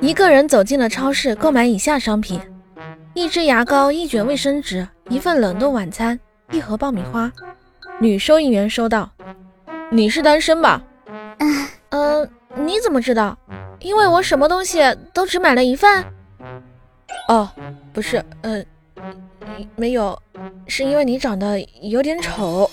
一个人走进了超市购买以下商品。一支牙膏一卷卫生纸一份冷冻晚餐一盒爆米花。女收银员收到。你是单身吧？嗯 你怎么知道？因为我什么东西都只买了一份。哦不是呃没有是因为你长得有点丑。